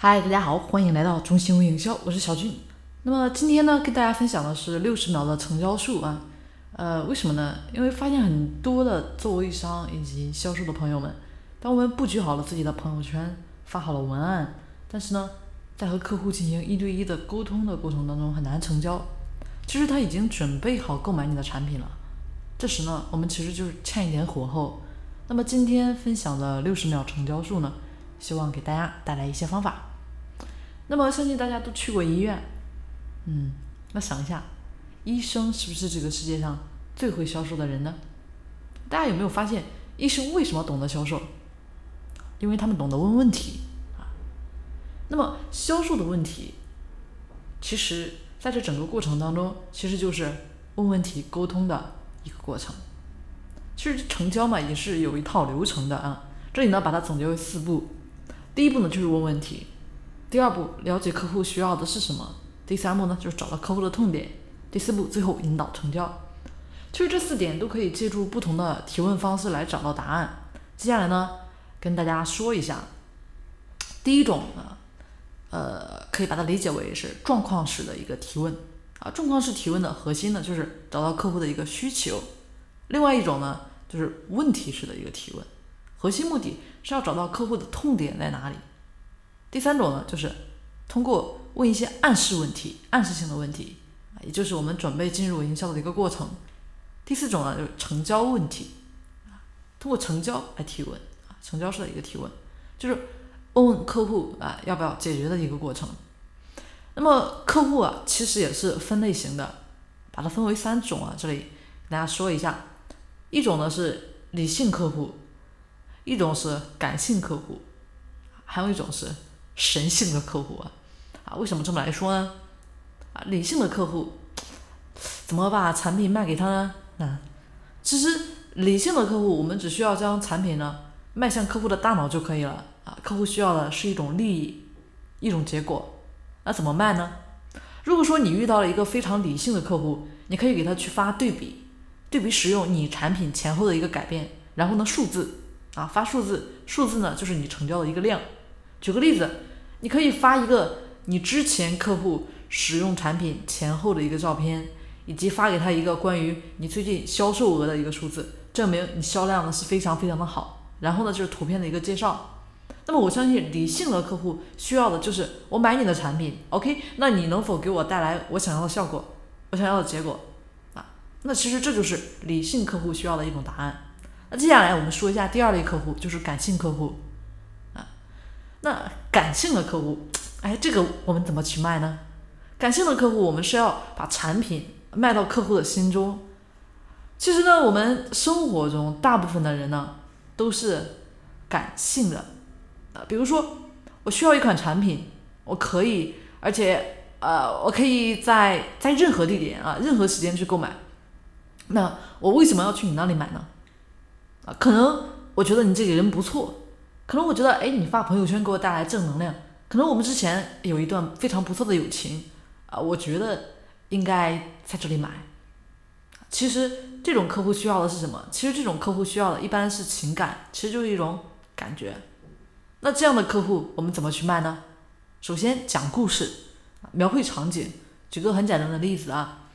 嗨，大家好，欢迎来到中心微营销，我是小俊。那么今天呢，跟大家分享的是六十秒的成交术啊。呃，为什么呢？因为发现很多的做微商以及销售的朋友们，当我们布局好了自己的朋友圈，发好了文案，但是呢，在和客户进行一对一的沟通的过程当中很难成交。其实他已经准备好购买你的产品了，这时呢，我们其实就是欠一点火候。那么今天分享的六十秒成交术呢，希望给大家带来一些方法。那么相信大家都去过医院，嗯，那想一下，医生是不是这个世界上最会销售的人呢？大家有没有发现，医生为什么懂得销售？因为他们懂得问问题啊。那么销售的问题，其实在这整个过程当中，其实就是问问题、沟通的一个过程。其实成交嘛，也是有一套流程的啊。这里呢，把它总结为四步。第一步呢，就是问问题。第二步，了解客户需要的是什么。第三步呢，就是找到客户的痛点。第四步，最后引导成交。其实这四点都可以借助不同的提问方式来找到答案。接下来呢，跟大家说一下，第一种呢，呃，可以把它理解为是状况式的一个提问啊。状况式提问的核心呢，就是找到客户的一个需求。另外一种呢，就是问题式的一个提问，核心目的是要找到客户的痛点在哪里。第三种呢，就是通过问一些暗示问题、暗示性的问题啊，也就是我们准备进入营销的一个过程。第四种呢，就是成交问题啊，通过成交来提问啊，成交式的一个提问，就是问问客户啊要不要解决的一个过程。那么客户啊，其实也是分类型的，把它分为三种啊，这里给大家说一下，一种呢是理性客户，一种是感性客户，还有一种是。神性的客户啊，啊，为什么这么来说呢？啊，理性的客户怎么把产品卖给他呢？啊，其实理性的客户，我们只需要将产品呢卖向客户的大脑就可以了啊。客户需要的是一种利益，一种结果。那怎么卖呢？如果说你遇到了一个非常理性的客户，你可以给他去发对比，对比使用你产品前后的一个改变，然后呢数字啊发数字，数字呢就是你成交的一个量。举个例子。你可以发一个你之前客户使用产品前后的一个照片，以及发给他一个关于你最近销售额的一个数字，证明你销量呢是非常非常的好。然后呢就是图片的一个介绍。那么我相信理性的客户需要的就是我买你的产品，OK？那你能否给我带来我想要的效果，我想要的结果啊？那其实这就是理性客户需要的一种答案。那接下来我们说一下第二类客户，就是感性客户。那感性的客户，哎，这个我们怎么去卖呢？感性的客户，我们是要把产品卖到客户的心中。其实呢，我们生活中大部分的人呢都是感性的啊。比如说，我需要一款产品，我可以，而且呃，我可以在在任何地点啊，任何时间去购买。那我为什么要去你那里买呢？啊，可能我觉得你这个人不错。可能我觉得，哎，你发朋友圈给我带来正能量。可能我们之前有一段非常不错的友情啊，我觉得应该在这里买。其实这种客户需要的是什么？其实这种客户需要的一般是情感，其实就是一种感觉。那这样的客户我们怎么去卖呢？首先讲故事，描绘场景。举个很简单的例子啊，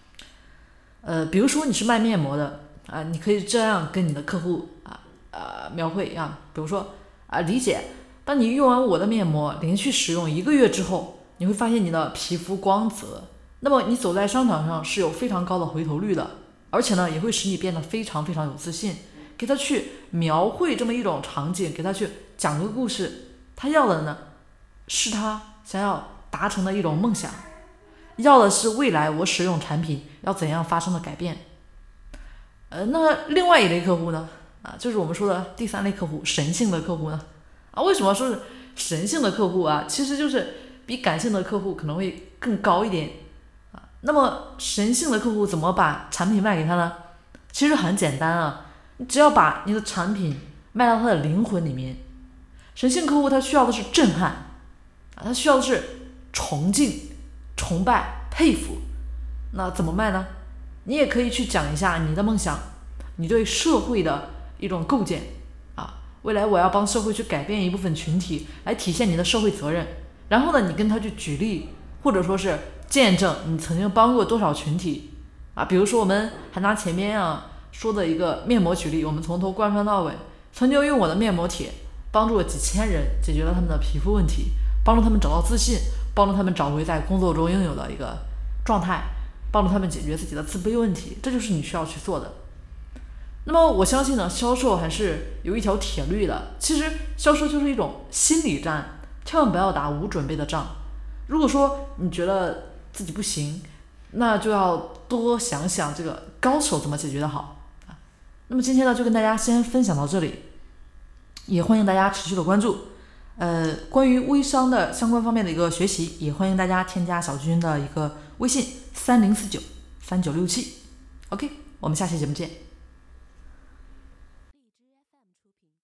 呃，比如说你是卖面膜的啊，你可以这样跟你的客户啊呃描绘啊，比如说。啊，理解。当你用完我的面膜，连续使用一个月之后，你会发现你的皮肤光泽。那么你走在商场上是有非常高的回头率的，而且呢，也会使你变得非常非常有自信。给他去描绘这么一种场景，给他去讲个故事，他要的呢，是他想要达成的一种梦想，要的是未来我使用产品要怎样发生的改变。呃，那另外一类客户呢？啊，就是我们说的第三类客户，神性的客户呢？啊，为什么说是神性的客户啊？其实就是比感性的客户可能会更高一点啊。那么神性的客户怎么把产品卖给他呢？其实很简单啊，你只要把你的产品卖到他的灵魂里面。神性客户他需要的是震撼啊，他需要的是崇敬、崇拜、佩服。那怎么卖呢？你也可以去讲一下你的梦想，你对社会的。一种构建啊，未来我要帮社会去改变一部分群体，来体现你的社会责任。然后呢，你跟他去举例，或者说是见证你曾经帮过多少群体啊。比如说，我们还拿前面啊说的一个面膜举例，我们从头贯穿到尾，曾经用我的面膜贴帮助了几千人解决了他们的皮肤问题，帮助他们找到自信，帮助他们找回在工作中应有的一个状态，帮助他们解决自己的自卑问题，这就是你需要去做的。那么我相信呢，销售还是有一条铁律的。其实销售就是一种心理战，千万不要打无准备的仗。如果说你觉得自己不行，那就要多想想这个高手怎么解决的好啊。那么今天呢，就跟大家先分享到这里，也欢迎大家持续的关注。呃，关于微商的相关方面的一个学习，也欢迎大家添加小军的一个微信三零四九三九六七。OK，我们下期节目见。